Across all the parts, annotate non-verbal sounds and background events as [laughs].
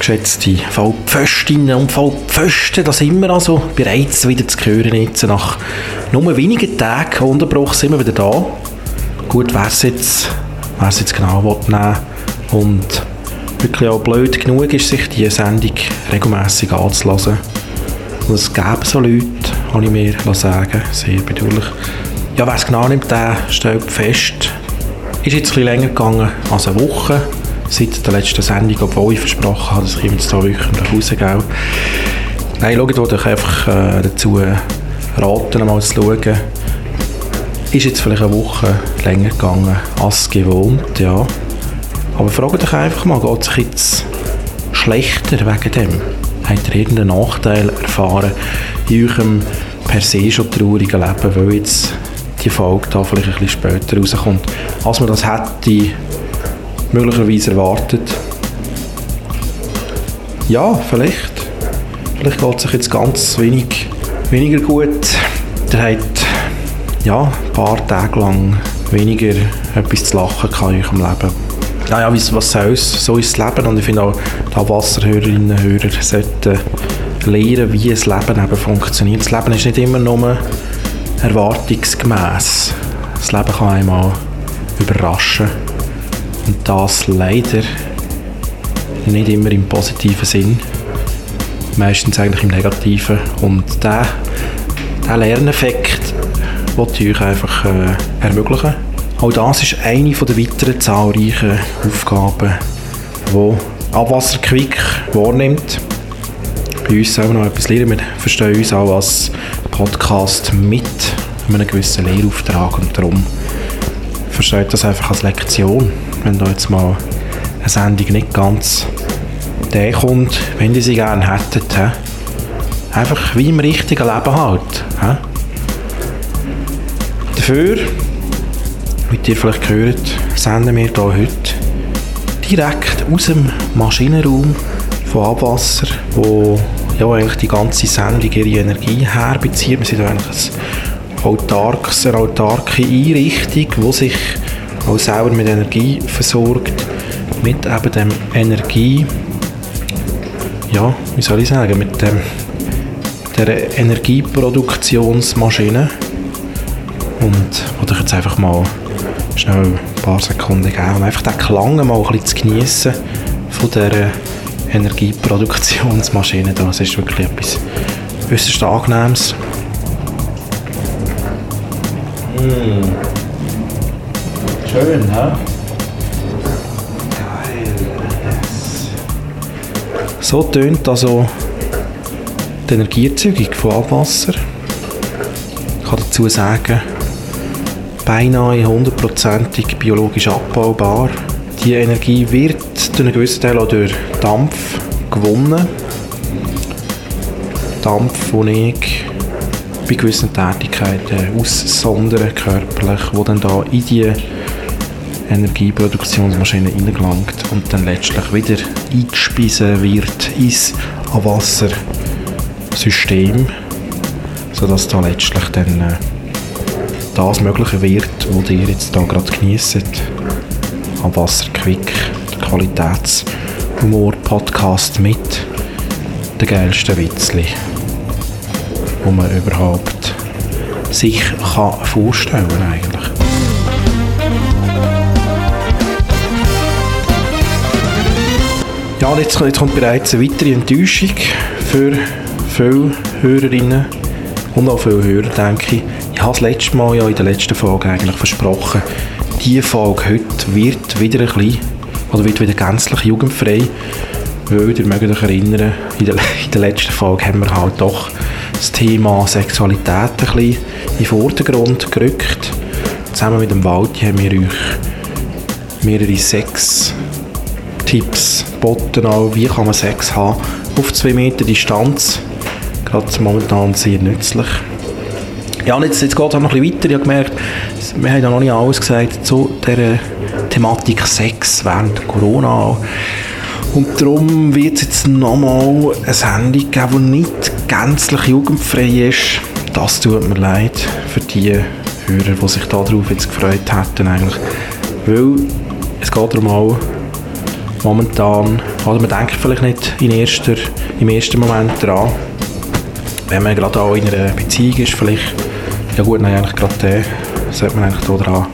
geschätzte Vollpföstinnen und Vollpfosten, da sind wir also bereits wieder zu hören jetzt. Nach nur wenigen Tagen Unterbruch sind wir wieder da. Gut, wer es jetzt, jetzt genau nehmen und wirklich auch blöd genug ist, sich diese Sendung regelmäßig anzulassen. Und es gäbe so Leute, habe ich mir sagen sehr bedauerlich. Ja, wer es genau nimmt, der stellt fest, ist jetzt ein bisschen länger gegangen als eine Woche seit der letzten Sendung, obwohl ich versprochen habe, dass ich jetzt hier wöchentlich rausgehe. Nein, schaut euch einfach äh, dazu raten, mal zu schauen. Ist jetzt vielleicht eine Woche länger gegangen als gewohnt, ja. Aber fragt euch einfach mal, geht es jetzt schlechter wegen dem? Habt ihr irgendeinen Nachteil erfahren in eurem per se schon traurigen Leben, weil jetzt die Folge da vielleicht ein bisschen später rauskommt, als man das hätte möglicherweise erwartet. Ja, vielleicht. Vielleicht geht es sich jetzt ganz wenig, weniger gut. Ihr habt ja, ein paar Tage lang weniger etwas zu lachen in eurem Leben. Naja, was soll es? So ist das Leben und ich finde auch, die Wasserhörerinnen und Hörer sollten lernen, wie das Leben eben funktioniert. Das Leben ist nicht immer nur erwartungsgemäß. Das Leben kann einmal überraschen. Und das leider nicht immer im positiven Sinn. Meistens eigentlich im negativen. Und der, der Lerneffekt wollte ich euch einfach äh, ermöglichen. Auch das ist eine der weiteren zahlreichen Aufgaben, die Abwasserquick wahrnimmt. Bei uns selber noch etwas lernen. Wir verstehen uns auch als Podcast mit einem gewissen Lehrauftrag und darum versteht das einfach als Lektion wenn da jetzt mal eine Sendung nicht ganz der kommt, wenn die sie gerne hätten. He? Einfach wie im richtigen Leben halt. He? Dafür, wie ihr vielleicht gehört, senden wir hier heute direkt aus dem Maschinenraum von Abwasser, wo ja, eigentlich die ganze Sendung ihre Energie herbezieht. Wir sind eigentlich eine autarke, autarke Einrichtung, die sich auch selber mit Energie versorgt, mit eben dem Energie, ja, wie soll ich sagen, mit dem, der Energieproduktionsmaschine und wollte ich jetzt einfach mal schnell ein paar Sekunden geben und einfach den Klang mal ein bisschen zu geniessen von dieser Energieproduktionsmaschine. Das ist wirklich etwas äußerst Angenehmes. Mm. Schön. Yes. So tönt also die Energieerzeugung von Abwasser. Ich kann dazu sagen, beinahe hundertprozentig biologisch abbaubar. Die Energie wird durch einen gewissen Teil auch durch Dampf gewonnen. Dampf, den ich bei gewissen Tätigkeiten aussondern körperlich, wo dann da in die Energieproduktionsmaschine reingelangt und dann letztlich wieder eingespeisen wird ins Abwassersystem, sodass da letztlich dann äh, das Mögliche wird, was ihr jetzt da gerade genießt. Abwasserquick, der Qualitätshumor-Podcast mit den geilsten Witzli, wo man überhaupt sich kann vorstellen eigentlich. Ja, jetzt, jetzt kommt bereits eine weitere Enttäuschung für viele Hörerinnen und auch viele Hörer, denke ich. Ich habe das letzte Mal ja in der letzten Folge eigentlich versprochen, diese Folge heute wird wieder ein bisschen, oder wird wieder gänzlich jugendfrei, weil ihr mögt euch erinnern, in der, [laughs] in der letzten Folge haben wir halt doch das Thema Sexualität ein bisschen in den Vordergrund gerückt. Zusammen mit dem Walti haben wir euch mehrere Sex Tipps auch wie kann man Sex haben auf zwei Meter Distanz. Gerade momentan sehr nützlich. Ja, und jetzt, jetzt geht es auch noch ein bisschen weiter. Ich habe gemerkt, wir haben ja noch nicht alles gesagt zu dieser Thematik Sex während Corona. Und darum wird es jetzt nochmal eine Sendung geben, die nicht gänzlich jugendfrei ist. Das tut mir leid für die Hörer, die sich darauf jetzt gefreut hätten eigentlich. Weil es geht darum auch, momentan, oder man denkt vielleicht nicht in erster, im ersten Moment dran, wenn man gerade auch in einer Beziehung ist, vielleicht, ja gut, nein, eigentlich gerade den, sollte man eigentlich da dran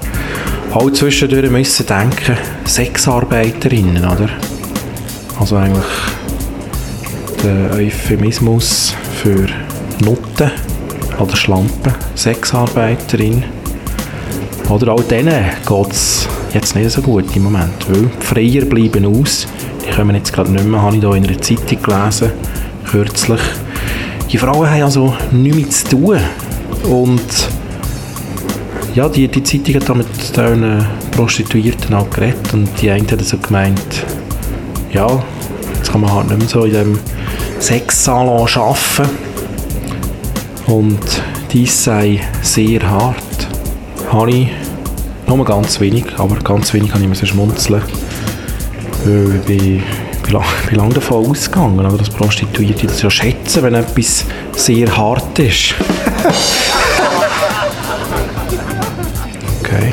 auch zwischendurch müssen denken, Sexarbeiterinnen, oder? Also eigentlich der Euphemismus für Nutten oder Schlampen, Sexarbeiterin. Oder auch denen geht es jetzt nicht so gut im Moment, weil Freier bleiben aus. Die kommen jetzt gerade nicht mehr, habe ich hier in einer Zeitung gelesen, kürzlich. Die Frauen haben also nichts mehr zu tun. Und ja, die, die Zeitung hat da mit diesen Prostituierten auch geredet und die eine hat so gemeint, ja, jetzt kann man halt nicht mehr so in diesem Sexsalon arbeiten und dies sei sehr hart. Habe ich nur ganz wenig, aber ganz wenig habe ich mir schmunzeln. Weil ich bin, lange [laughs] davon ausgegangen, dass Prostituierte das ja schätzen, wenn etwas sehr hart ist. [laughs] okay.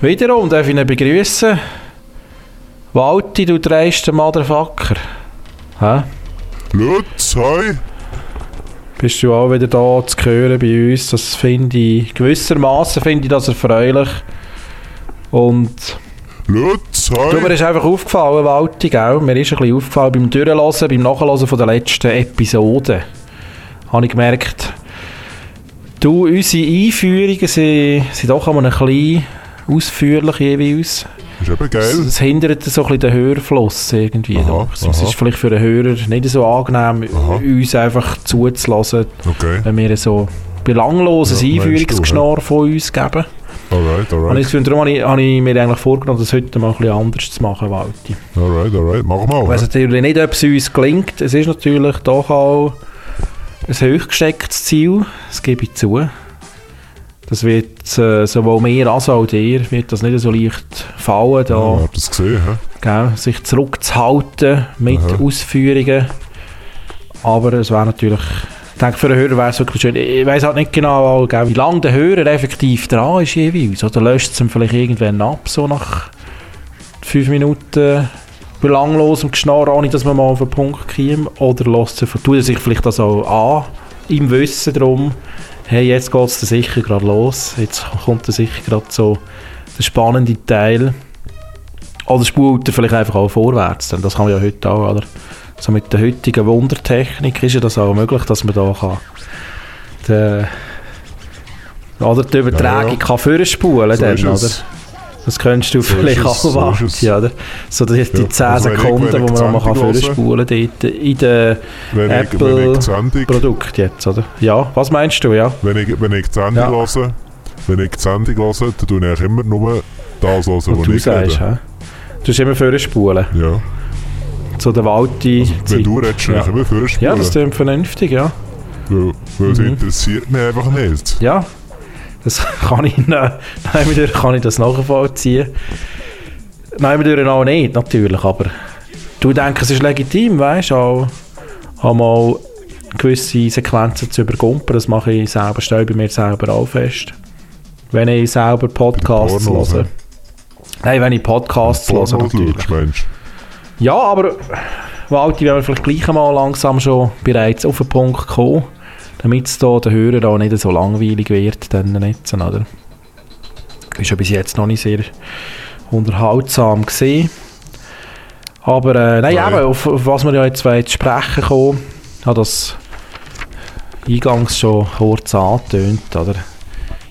Wiederum darf ich ihn begrüßen. Walti, du dreiste Motherfucker. Hä? Lutz, hi. Bist du auch wieder da zu hören bei uns? Das finde ich, gewissermaßen finde ich das erfreulich. Und Lutz, hi. du, mir ist einfach aufgefallen, Walti, gell? Mir ist ein bisschen aufgefallen beim Durchhören, beim Nachhören von der letzten Episode. Habe ich gemerkt, du, unsere Einführungen sind, sind doch einmal ein bisschen ausführlich jeweils. Ist eben geil. Es hindert so ein bisschen den Hörfluss irgendwie. Aha. Es aha. ist vielleicht für den Hörer nicht so angenehm, Aha. uns einfach zuzulassen, Okay. wenn wir so belangloses Ja, Einführungsgeschnarr von uns geben. Alright, Und alright. ich finde, darum habe ich, habe ich mir eigentlich vorgenommen, das heute mal ein bisschen anders zu machen, Walti. Alright, alright. Mach mal. Ich weiss natürlich nicht, ob es uns gelingt. Es ist natürlich doch auch ein hochgestecktes Ziel, das gebe ich zu. Das wird äh, sowohl mir als auch dir wird das nicht so leicht fallen, da Ja, das gesehen, gell, sich zurückzuhalten mit Aha. Ausführungen. Aber es wäre natürlich, ich denke, für den Hörer wäre es wirklich schön. Ich weiß halt nicht genau, gell, wie lange der Hörer effektiv dran ist jeweils. Oder löscht es ihm vielleicht irgendwann ab, so nach fünf Minuten belanglosem Geschnarr, ohne dass man mal auf den Punkt kommt. Oder lässt er, tut er sich vielleicht das auch an, im Wissen darum, hey, jetzt geht es sicher gerade los, jetzt kommt er sicher gerade so der spannende Teil. Oder spult er vielleicht einfach auch vorwärts, denn das kann man ja heute auch, oder? So mit der heutigen Wundertechnik ist ja das auch möglich, dass man da kann den, oder die Übertragung Ja, ja. kann vorspulen So dann, oder? Es. Das könntest du So vielleicht ist es, so auch ist es. ja, oder? So die, die Ja, 10 also Sekunden, ich man nochmal die vorspulen kann, dort in den Wenn ich, wenn ich Apple die Sendung, Produkt jetzt, oder? Ja, was meinst du, ja? wenn ich, wenn ich die Sendung Ja. höre, wenn ich die Sendung höre, dann tue ich immer nur das hören, Was du ich sagst, rede. Du musst immer vorspulen. Ja. So der Walti. Wenn du redest, ja. ich immer vorspulen. Ja, das klingt vernünftig, ja. weil weil es Mhm. interessiert mich einfach nicht. Ja, das [laughs] kann ich, nein, nein, kann ich das nachvollziehen. Nein, durch auch nicht, natürlich, aber du denkst, es ist legitim, weißt du, auch, auch mal gewisse Sequenzen zu übergumpen, das mache ich selber, stelle bei mir selber auch fest. Wenn ich selber Podcasts Pornos, höre. ne? Nein, wenn ich Podcasts höre, Pornos natürlich. schaust, meinst Ja, aber Walti, wenn wir vielleicht gleich mal langsam schon bereits auf den Punkt kommen, damit es da den Hörer auch nicht so langweilig wird, dann Netzen, oder? Ist ja bis jetzt noch nicht sehr unterhaltsam gesehen. Aber äh, nein, eben, auf, auf was wir ja jetzt wollen sprechen kommen, hat das eingangs schon kurz angetönt, oder?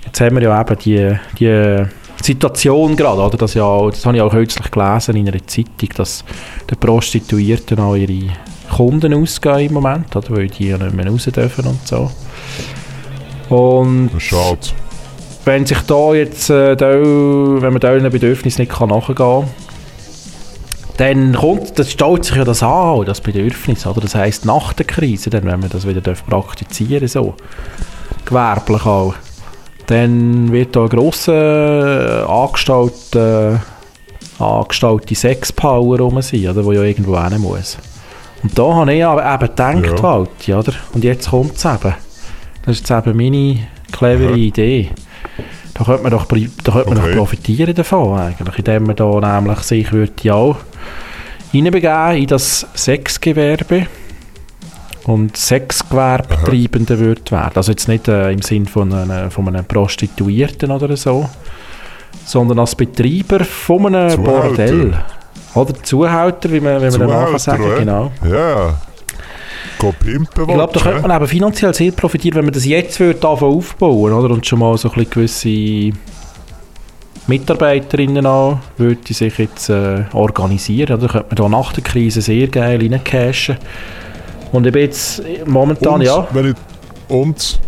Jetzt haben wir ja eben die, die Situation gerade, oder? Das, ja, das habe ich auch kürzlich gelesen in einer Zeitung, dass die Prostituierten auch ihre Kunden ausgehen im Moment, oder? Weil die ja nicht mehr raus dürfen und so. Und? Schade. wenn sich da jetzt, äh, da, wenn man diesen Bedürfnis nicht kann nachgehen kann, dann kommt, das stellt sich ja das an, das Bedürfnis, oder? Das heisst, nach der Krise, dann, wenn man das wieder praktizieren so, gewerblich auch, dann wird da ein grosser äh, angestellte, äh, angestellte Sexpower rum sein, oder? Wo ja irgendwo hin muss. Und da habe ich aber eben gedacht, Ja. Walti, oder? Und jetzt kommt es eben. Das ist jetzt eben meine clevere Aha. Idee. Da könnte man doch, da könnte man Okay. doch profitieren davon eigentlich, indem man da nämlich sich würde ja auch hineinbegeben in das Sexgewerbe und Sexgewerbetreibende würde werden. Also jetzt nicht äh, im Sinn von, einer, von einem Prostituierten oder so, sondern als Betreiber von einem Zuhälter. Bordell. Oder Zuhälter, wie man, wie man kann sagen oder? genau. Ja. Go pimpen Ich glaube, da könnte man eben finanziell sehr profitieren, wenn man das jetzt würde aufbauen oder? und schon mal so ein gewisse Mitarbeiterinnen auch würde sich jetzt äh, organisieren. Oder? könnte man da nach der Krise sehr geil reincashen. Und ich bin jetzt momentan, und, ja, Wenn ich, und,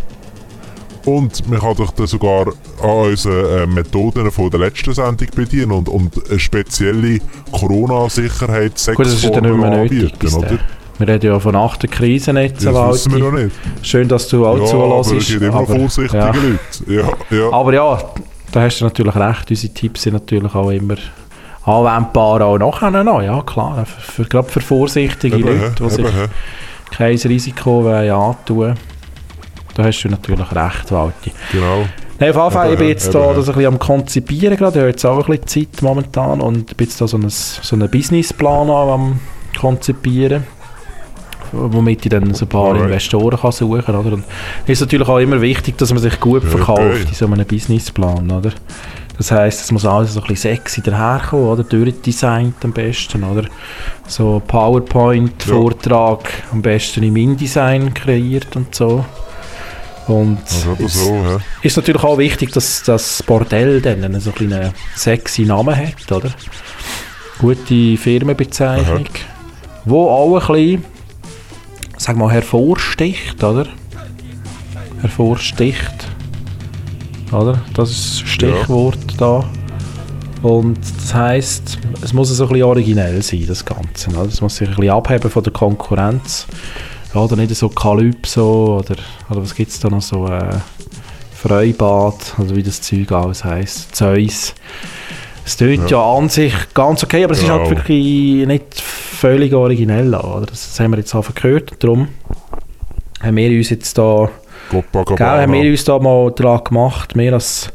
und man kann doch dann sogar an unseren äh, Methoden von der letzten Sendung bedienen und, und eine spezielle Corona-Sicherheit gut, das ist ja dann nicht mehr nötig. oder? Wir reden ja von nach der Krise nicht, Ja, das wissen wir Walti. noch nicht. Schön, dass du auch ja, zulässt. aber es gibt immer noch vorsichtige ja. Leute. Ja, ja. Aber ja, da hast du natürlich recht. Unsere Tipps sind natürlich auch immer anwendbar, auch nachher noch. Ja, klar. Für, für, gerade für vorsichtige Eben, Leute, die sich eben, hä. kein Risiko wollen antun Da hast du natürlich recht, Walti. Genau. Nein, auf jeden Fall, ich bin jetzt da ja. das ein bisschen am Konzipieren gerade. Ich habe jetzt auch ein bisschen Zeit momentan und bin jetzt da so einen, so einen Businessplan am Konzipieren womit ich dann so ein paar Alright. Investoren kann suchen kann. Oder? Und es ist natürlich auch immer wichtig, dass man sich gut Ja, verkauft okay. in so einem Businessplan. Oder? Das heisst, es muss alles so ein bisschen sexy daherkommen, oder? durchdesignt am besten. Oder? So PowerPoint-Vortrag am besten im InDesign kreiert und so. Und Also es- so, hä. ist natürlich auch wichtig, dass das Bordell dann einen so ein einen sexy Namen hat, oder? Gute Firmenbezeichnung, wo auch ein bisschen, sag mal, hervorsticht, oder? Hervorsticht, oder? Das ist das Stichwort da. Und das heisst, es muss so ein bisschen originell sein, das Ganze. Oder? Es muss sich ein bisschen abheben von der Konkurrenz. Ja, oder nicht so Calypso oder, oder was gibt es da noch so? Äh, Freibad, also wie das Zeug alles heisst. Zeus. Es tönt ja. an sich ganz okay, aber es ist halt wirklich nicht völlig originell. Oder? Das, haben wir jetzt einfach gehört. Darum haben wir uns jetzt da Gell, haben wir uns da mal dran gemacht, wir als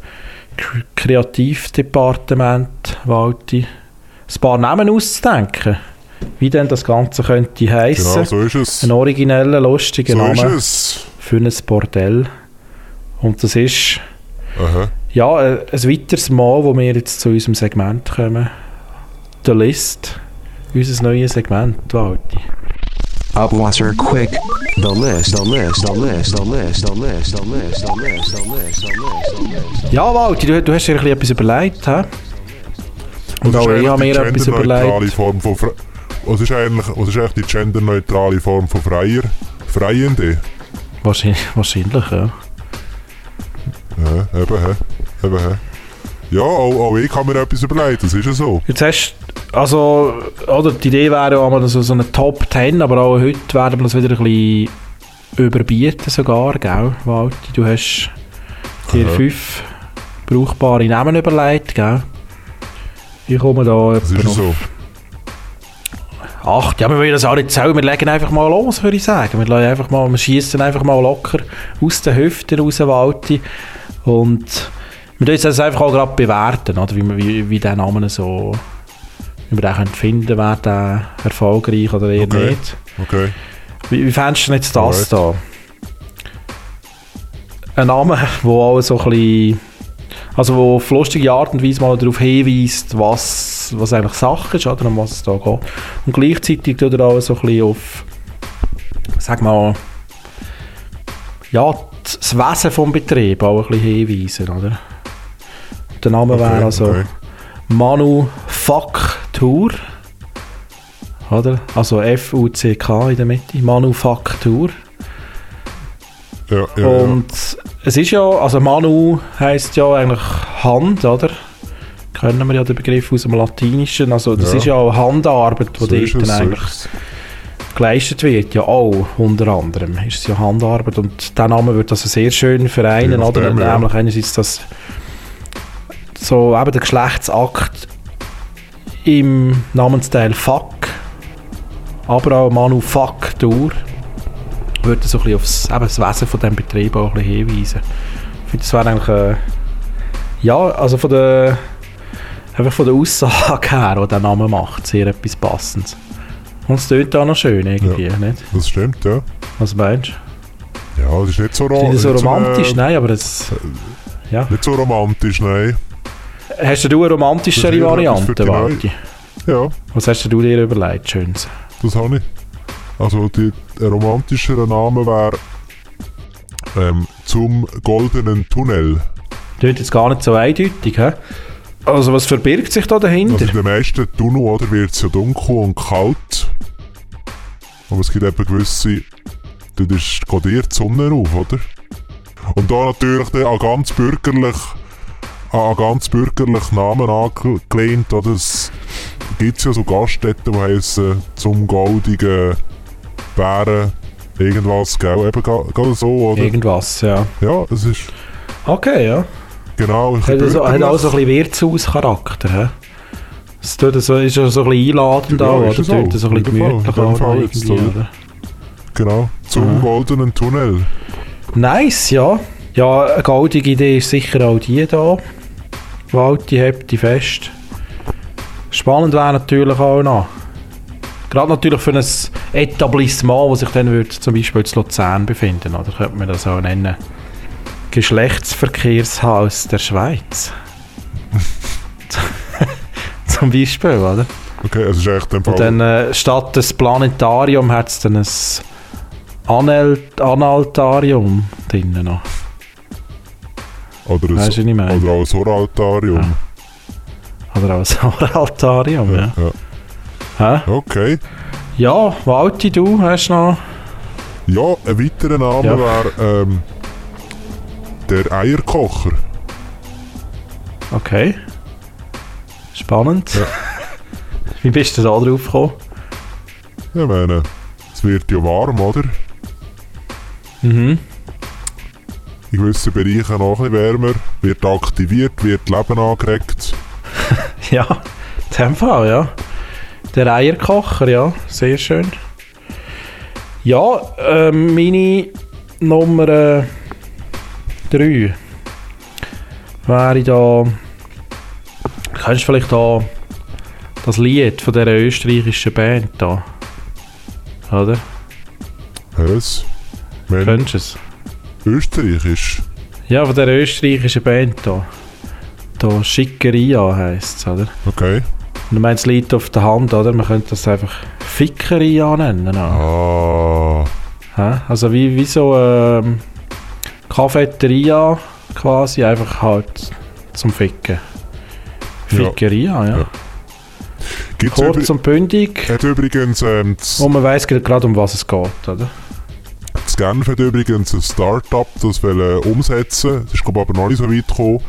Kreativdepartement, Walti, ein paar Namen auszudenken, wie denn das Ganze könnte heissen. Genau, so ist es. Ein origineller, lustiger So ist Name es. für ein Bordell. Und das ist Aha. ja ein, weiteres Mal, wo wir jetzt zu unserem Segment kommen. The List. Unser neues Segment, Walti. Upwasser quick. The list, the list, the list, the list, the list, the list, the list, the list, the list. Ja, Walti, du, du hast dir ein bisschen etwas überlegt, hä? Und auch ich habe mir etwas überlegt. Form von Fre was ist eigentlich, was ist eigentlich die genderneutrale Form von Freier? Freiende? Wahrscheinlich, wahrscheinlich ja. Ja, eben, hä. eben, hä. Ja, auch, auch ich habe mir etwas überlegt, das ist ja so. Jetzt hast also, oder die Idee wäre ja einmal so, so eine Top 10, aber auch heute werden wir das wieder ein bisschen überbieten sogar, gell, Walti? Du hast dir fünf brauchbare Namen überlegt, gell? Ich komme da etwa ja so. Acht, ja, wir wollen das auch nicht zählen, wir legen einfach mal los, würde ich sagen. Wir, lassen einfach mal, wir schießen einfach mal locker aus den Hüften raus, Walti. Und wir tun das einfach auch gerade bewerten, oder? Wie, wie, wie der Name so, wie wir den können finden wer der erfolgreich oder eher Okay. nicht. Okay. Wie, wie fändest du denn jetzt das Alright. da? Ein Name, der auch so ein bisschen, also wo auf lustige Art und Weise mal darauf hinweist, was, was eigentlich Sache ist, oder um was es da geht. Und gleichzeitig tut er auch so ein bisschen auf, sag mal, ja, das Wesen vom Betrieb auch ein bisschen hinweisen, oder? Der Name wäre Okay, also okay. Manufaktur. Oder? Also F-U-C-K in der Mitte. Manufaktur. Ja, ja, ja. Und es ist ja, also Manu heisst ja eigentlich Hand, oder? Kennen wir ja den Begriff aus dem Latinischen. Also das Ja. ist ja auch Handarbeit, die So dort dann so eigentlich es. geleistet wird. Ja auch, unter anderem ist es ja Handarbeit. Und der Name wird also sehr schön vereinen, Je oder? nachdem, ja. Nämlich einerseits das so eben der Geschlechtsakt im Namensteil Fuck, aber auch Manufaktur würde so ein bisschen aufs eben das Wesen von diesem Betrieb auch ein bisschen hinweisen. finde, das wäre eigentlich... Äh, ja, also von der... Einfach von der Aussage her, die der Name macht, sehr etwas Passendes. Und es tönt auch noch schön irgendwie, nicht? Das stimmt, ja. Was meinst du? Ja, das ist nicht so, Ist nicht so romantisch, äh, nein, aber das... Ja. Nicht so romantisch, nein. Hast du eine romantischere Variante, Walti? Ja, Was hast du dir überlegt, Schönes? das habe ich. Also die, ein romantischerer Name wäre ähm, zum goldenen Tunnel. Klingt jetzt gar nicht so eindeutig, hä? Also was verbirgt sich da dahinter? Also in den meisten Tunnel oder, wird es ja dunkel und kalt. Aber es gibt eben gewisse, dort ist, geht dir die Sonne auf, oder? Und da natürlich dann an ganz bürgerlich, an an ganz bürgerlich Namen angelehnt, oder? Es gibt ja so Gaststätten, die heissen zum goldigen Bären irgendwas, gell? Eben gerade so, oder? Irgendwas, ja. Ja, es ist Okay, ja. Genau... Hat, also, hat auch so ein bisschen Wirtshauscharakter? Es tut so, ist ja so ein bisschen einladend Ja, auch, oder? es. Tut so ein In bisschen dem Fall, gemütlich in dem auch Fall noch jetzt, irgendwie, oder? oder? Genau, zum Aha. goldenen Tunnel. Nice, ja. Ja, eine goldige Idee ist sicher auch die da. Walti hebt die fest. Spannend wäre natürlich auch noch. Gerade natürlich für ein Etablissement, das sich dann würde zum Beispiel in Luzern befinden, oder könnte man das auch nennen. Geschlechtsverkehrshaus der Schweiz. [laughs] zum Beispiel, oder? Okay, es ist echt in dem Fall... Und dann äh, statt des Planetarium hat es dann ein Anal Analtarium drinnen noch. Oder ein, du, was ich meine? oder auch ein Oraltarium. Oder auch ein [laughs] Oraltarium, ja. Ja. Hä? Okay. Ja, Walti, du hast noch... Ja, ein weiterer Name Ja. wäre ähm, der Eierkocher. Okay. Spannend. Ja. [laughs] Wie bist du da drauf gekommen? Ich meine, es wird ja warm, oder? Mhm. In gewissen Bereichen noch ein bisschen wärmer. Wird aktiviert, wird Leben angeregt. [laughs] Ja, in dem Fall, ja. Der Eierkocher, ja, sehr schön. Ja, ähm, meine Nummer 3 wäre da. Kennst du vielleicht da das Lied von der österreichischen Band da? Oder? Was? Wenn Kennst du es? Österreichisch. Ja, von der österreichischen Band da. Da Schickeria heisst es, oder? Okay. Und du meinst, es liegt auf der Hand, oder? Man könnte das einfach Fickeria nennen. Ah. Hä? Also wie, wie so ähm, Cafeteria quasi, einfach halt zum Ficken. Fickeria, ja. Ja. Gibt's Kurz und bündig. hat übrigens ähm, Und man weiss gerade, um was es geht, oder? das Genf hat übrigens ein Start-up, das will äh, umsetzen. Das ist glaub, aber noch nicht so weit gekommen.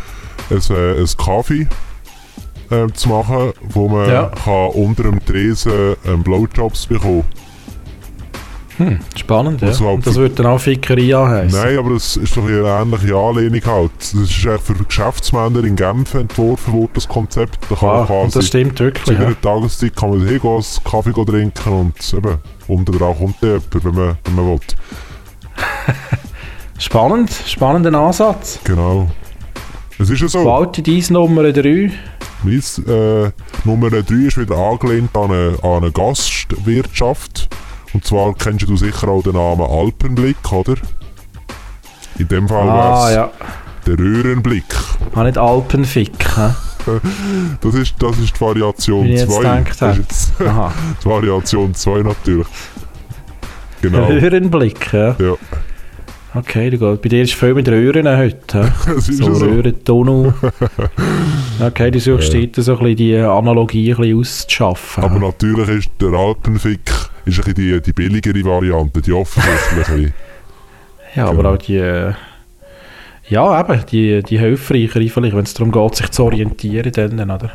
Ein, äh, ein Kaffee äh, zu machen, wo man Ja. kann unter dem Tresen ähm, Blowjobs bekommen Hm, spannend, ja. Und das würde dann auch Fickeria heißen. Nein, aber das ist doch eine ähnliche Anlehnung halt. Das ist echt für Geschäftsmänner in Genf entworfen worden, das Konzept. Da kann man Ah, und quasi das stimmt zu wirklich, ja. jeder Tageszeit kann man hingehen, einen Kaffee trinken und eben, unter dran kommt dann jemand, wenn man, wenn man will. [laughs] Spannend, spannender Ansatz. Genau. Es ist ja so. Walte dies Nummer 3. Mein, äh, Nummer 3 ist wieder angelehnt an eine, an eine Gastwirtschaft. Und zwar kennst du sicher auch den Namen Alpenblick, oder? In dem Fall Ah, ja. der Röhrenblick. Ah, nicht Alpenfick, hä? [laughs] Das ist, das ist die Variation Wie ich jetzt 2. gedacht Das habe. ist jetzt Aha. [laughs] die Variation 2 natürlich. Genau. Röhrenblick, ja. Ja, Okay, du gehst. Bei dir ist viel mit Röhren heute, [laughs] So ja so. Röhrentunnel. [laughs] Okay, du suchst dort so ein bisschen die Analogie ein bisschen auszuschaffen. Aber natürlich ist der Alpenfick ist ein bisschen die, die billigere Variante, die offensichtliche. [laughs] ja, aber auch die... Ja, eben, die, die hilfreichere vielleicht, wenn es darum geht, sich zu orientieren dann, oder?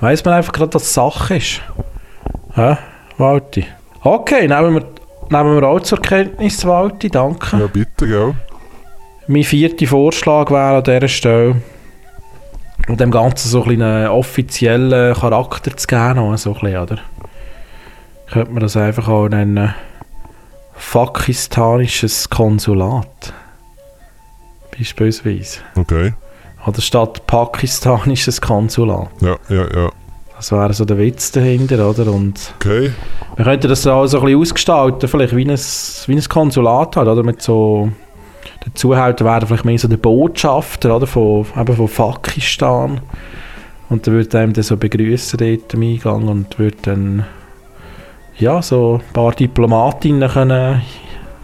Weiss man einfach gerade, dass es Sache ist. Hä? Walti. Okay, nehmen wir, nehmen wir auch zur Kenntnis, Walti, danke. ja, bitte, gell? Mein vierter Vorschlag wäre an dieser Stelle, um dem Ganzen so ein einen offiziellen Charakter zu geben, so ein bisschen, oder? Könnte man das einfach auch nennen, pakistanisches Konsulat. Bei beispielsweise. Okay. Oder statt Pakistan ist es Konsulat. Ja, ja, ja. Das wäre so der Witz dahinter, oder? Und Okay. wir könnten das auch so ein bisschen ausgestalten, vielleicht wie ein, wie ein Konsulat halt, oder? Mit so, der Zuhälter wäre vielleicht mehr so der Botschafter, oder? Von, eben von Pakistan. Und der würde einem dann so begrüßen dort am Eingang und würde dann, ja, so ein paar Diplomatinnen können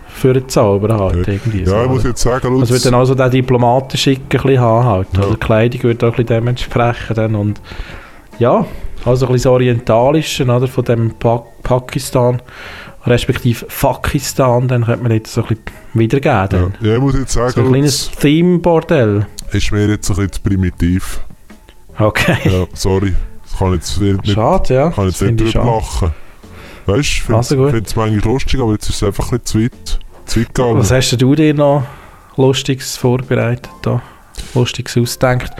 für zaubern halt, Okay. irgendwie. so, Ja, ich oder? muss jetzt sagen, Lutz, Also würde dann auch so den Diplomatenschick ein bisschen haben halt. Ja. Oder die Kleidung würde auch ein bisschen dementsprechend dann und ja, also ein bisschen so orientalische, oder, von dem pa Pakistan, respektive Pakistan, dann könnte man jetzt so ein bisschen wiedergeben. ja. Ja, ich muss jetzt So sagen, ein kleines Theme-Bordell. ist mir jetzt ein bisschen zu primitiv. Okay. Ja, sorry. Das kann ich jetzt nicht, Schade, ja. kann jetzt nicht drüber lachen. Weißt du, ich finde Also es manchmal lustig, aber jetzt ist es einfach ein bisschen zu weit, zu weit gegangen. Was hast denn du dir noch Lustiges vorbereitet da? Lustiges ausgedacht?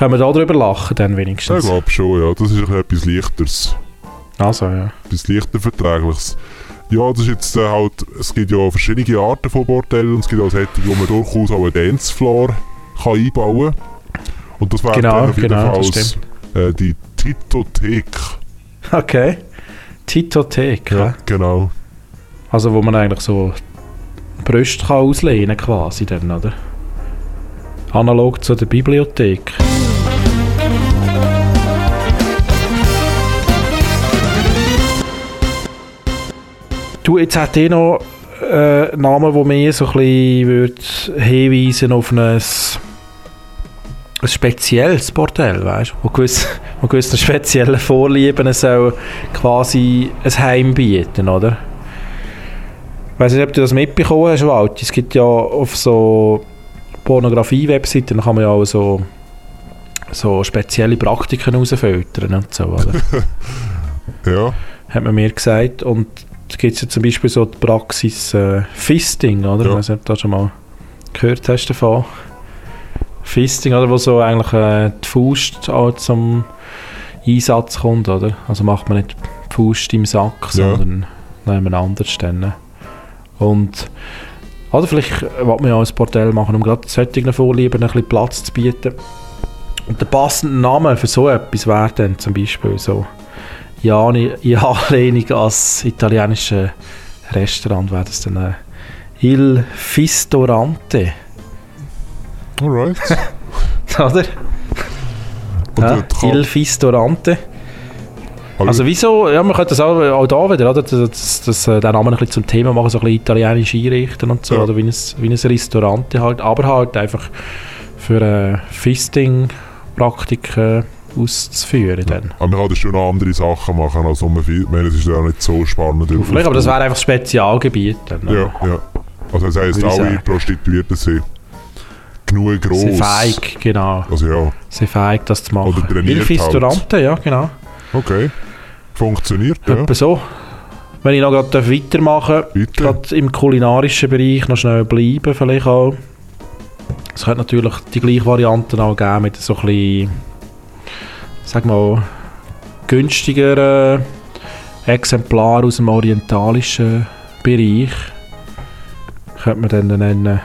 Können wir da drüber lachen dann Ich wenigstens? glaube schon, ja. Das ist etwas Leichteres. Also, ja. etwas leichter Verträgliches. Ja, das ist jetzt äh, halt, es gibt ja verschiedene Arten von Bordellen und es gibt auch solche, wo man durchaus auch einen Dancefloor kann einbauen kann. Und das wäre Genau, dann auf jeden genau, Fall äh, die Titothek. Okay. Titothek, ja. genau. Also wo man eigentlich so Brüste kann auslehnen quasi dann, oder? Analog zu der Bibliothek. Du, jetzt hat eh noch äh, einen Namen, der mir so ein bisschen würd hinweisen auf ein, ein spezielles Bordell, weißt du? Wo gewiss, wo gewisse spezielle Vorlieben soll quasi ein Heim bieten, oder? Ich weiß nicht, ob du das mitbekommen hast, Walt. Es gibt ja auf so Pornografie-Webseiten, da kann man ja auch so, so spezielle Praktiken rausfiltern und so, oder? [laughs] Ja, hat man mir gesagt. Und gibt es ja zum Beispiel so die Praxis äh, Fisting, oder? Ja. Ich weiß nicht, ob du das schon mal gehört hast davon. Fisting, oder? Wo so eigentlich äh, die Faust auch zum Einsatz kommt, oder? Also macht man nicht die Faust im Sack, Ja. sondern nehmen anders stellen. Und oder vielleicht man ja auch ein Bordell machen, um gerade solchen Vorlieben ein bisschen Platz zu bieten. Und der passende Name für so etwas wäre dann zum Beispiel so ja, in Anlehnung als italienische Restaurant wäre das dann äh, Il Fistorante, alright. [laughs] oder? Ja, Il Fistorante. Also wieso, ja, man könnte das auch, auch da wieder, oder? Das, das, das, äh, den Namen ein bisschen zum Thema machen, so ein bisschen italienisch einrichten und so, Ja. oder wie ein, wie ein Restaurant halt, aber halt einfach für äh, Fisting-Praktiken auszuführen dann. aber man kann schon noch andere Sachen machen, als um viel. Ich meine, es ist ja auch nicht so spannend. Vielleicht, aber das wäre einfach Spezialgebiet dann. Ja, ja. Also das heisst, alle sagen. Prostituierten sind genug gross. Sehr feig, genau. Also ja, Sehr feig, das zu machen. Oder trainiert Il Fistorante, ja, genau. okay. Funktioniert, ja. Etwa so. Wenn ich noch gerade weitermachen darf, gerade im kulinarischen Bereich noch schnell bleiben, vielleicht auch. Es könnte natürlich die gleiche Variante auch geben mit so ein bisschen, sag mal, günstigeren Exemplar aus dem orientalischen Bereich. Könnte man dann nennen,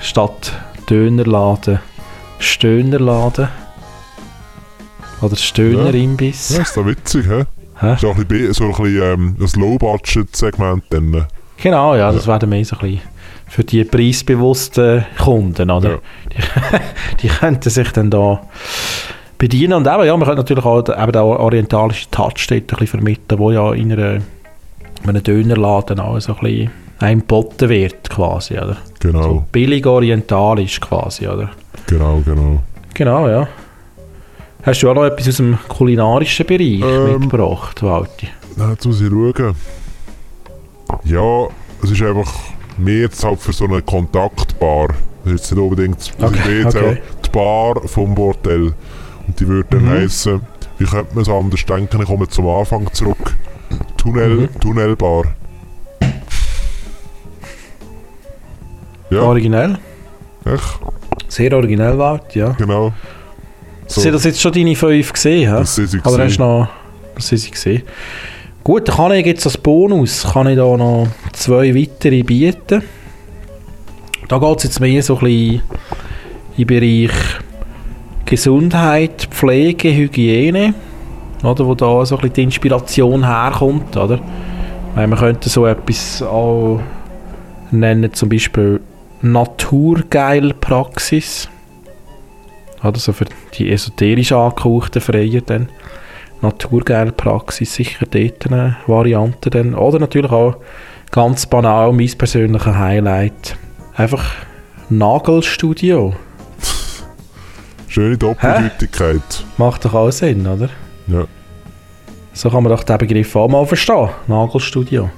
statt Dönerladen, Stönerladen. Oder Stönerimbiss. Ja, ist doch witzig, hä? Hä? So ein bisschen, so ein, bisschen ähm, ein Low-Budget-Segment dann. Genau, ja, das wäre dann mehr so ein bisschen für die preisbewussten Kunden, oder? Ja. Die, [laughs] die könnten sich dann da bedienen und eben, ja, man könnte natürlich auch eben den orientalischen Touch dort ein bisschen vermitteln, wo ja in, einer, in einem Dönerladen auch so ein bisschen einem geboten wird, quasi, oder? Genau, So billig orientalisch quasi, oder? genau, genau. Genau, ja. Hast du auch noch etwas aus dem kulinarischen Bereich Ähm. mitgebracht, Walti? Na, Jetzt muss ich schauen. Ja, es ist einfach mehr jetzt halt für so eine Kontaktbar. Das ist jetzt nicht unbedingt das Okay, okay, die Bar vom Bordell. Und die würde dann Mhm. heissen, wie könnte man es anders denken? Ich komme zum Anfang zurück. Tunnel, Mhm. Tunnelbar. Ja, Originell? echt, Sehr originell, Walti, ja. genau. So, Sind das jetzt schon deine fünf gesehen? hä? das sind sie Oder hast noch... Das sind sie gesehen. Gut, dann kann ich jetzt als Bonus kann ich da noch zwei weitere bieten. Da geht es jetzt mehr so ein bisschen im Bereich Gesundheit, Pflege, Hygiene, oder, wo da so ein bisschen die Inspiration herkommt, oder? Weil man könnte so etwas auch nennen, zum Beispiel Naturgeil-Praxis. Oder so für die esoterisch angehauchten Freier dann. Naturgeil-Praxis, sicher dort eine Variante dann. Oder natürlich auch ganz banal, mein persönlicher Highlight. Einfach Nagelstudio. Schöne Doppeldeutigkeit. Macht doch auch Sinn, oder? Ja. So kann man doch den Begriff auch mal verstehen. Nagelstudio.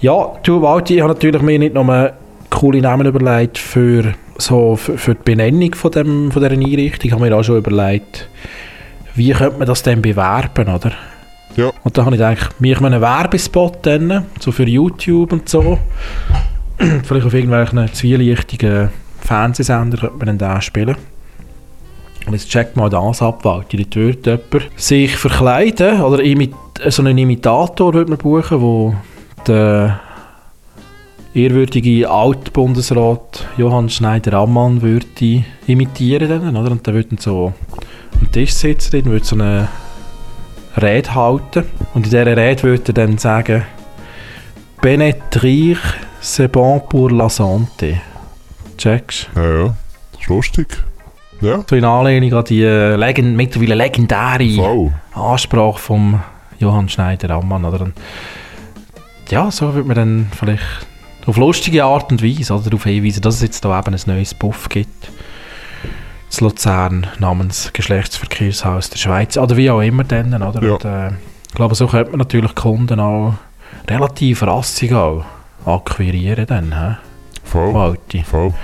Ja, du Walti, ich habe natürlich mir nicht nur coole Namen überlegt für, so, für, für die Benennung von, dem, von dieser Einrichtung. Ich habe mir auch schon überlegt, wie könnte man das denn bewerben, oder? Ja. Und da habe ich gedacht, mir einen Werbespot dann, so für YouTube und so. Vielleicht auf irgendwelchen zwielichtigen Fernsehsender könnte man dann den spielen. Und jetzt checkt mal das ab, weil dort jemand sich verkleiden oder imit so einen Imitator wird man buchen, wo der ehrwürdige Altbundesrat Johann Schneider-Ammann würde imitieren dann, oder? Und der würde so am Tisch sitzen, dann würde so eine Rede halten und in dieser Rede würde er dann sagen «Pénétrir, c'est bon pour la santé». Checkst Ja, ja. Das ist lustig. Ja, So in Anlehnung an die äh, legend mittlerweile legendäre voll. Ansprache vom Johann Schneider-Ammann. Oder? Und Ja, so wird man dann vielleicht auf lustige Art und Weise oder darauf hinweisen, dass es jetzt da eben ein neues Buff gibt. Das Luzern namens Geschlechtsverkehrshaus der Schweiz. Oder wie auch immer dann. Oder? Ja. Und, äh, ich glaube, so könnte man natürlich Kunden auch relativ rassig auch akquirieren. Dann? Voll. Walti. Voll.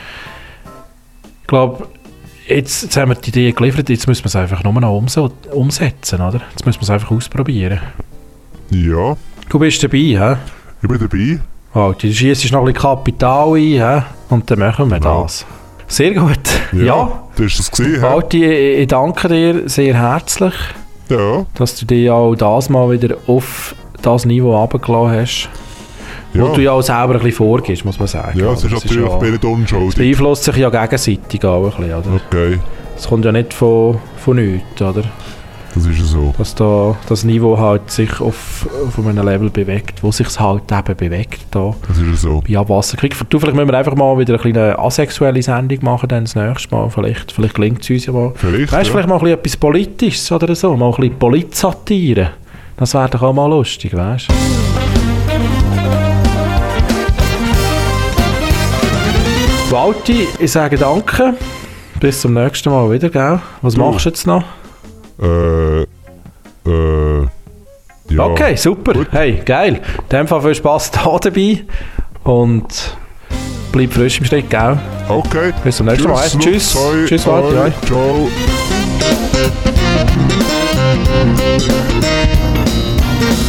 Ich glaube, jetzt, jetzt haben wir die Idee geliefert, jetzt müssen wir es einfach nur noch umsetzen, oder? Jetzt müssen wir es einfach ausprobieren. Ja, Du bist dabei, hä? ich bin dabei. Oh, du schießt noch ein bisschen Kapital ein, hä? Und dann machen wir Genau. das. Sehr gut. Ja, Du hast es gesehen, ich, ich danke dir sehr herzlich, Ja. dass du dich auch das mal wieder auf das Niveau runtergelassen hast. Ja, Wo du ja auch selber ein bisschen vorgibst, muss man sagen. ja es ist Das natürlich ja- bin nicht Es unschuldig. beeinflusst sich ja gegenseitig auch ein bisschen, oder? Okay, Es kommt ja nicht von, von nichts, oder? das ist ja so. dass da das Niveau halt sich auf, auf einem Level bewegt, wo sich es halt eben bewegt da Das ist ja so. bei Abwasserkrieg. Du, vielleicht müssen wir einfach mal wieder eine kleine asexuelle Sendung machen, dann das nächste Mal. Vielleicht, vielleicht gelingt es uns ja mal. Vielleicht, Weißt du, ja. vielleicht mal ein bisschen etwas Politisches oder so, mal ein bisschen Politsatire. Das wäre doch auch mal lustig, weißt du? Walti, ich sage danke. Bis zum nächsten Mal wieder, gell? Was du. machst du jetzt noch? Äh. Äh. Ja. Okay, super. Gut. Hey, geil. In dem Fall viel Spass [laughs] da dabei. Und bleib frisch im Schritt, gell? Okay. Bis zum nächsten Mal. Tschüss. Tschüss, zwei, Tschüss Walti. Hey. Ciao. Thank you.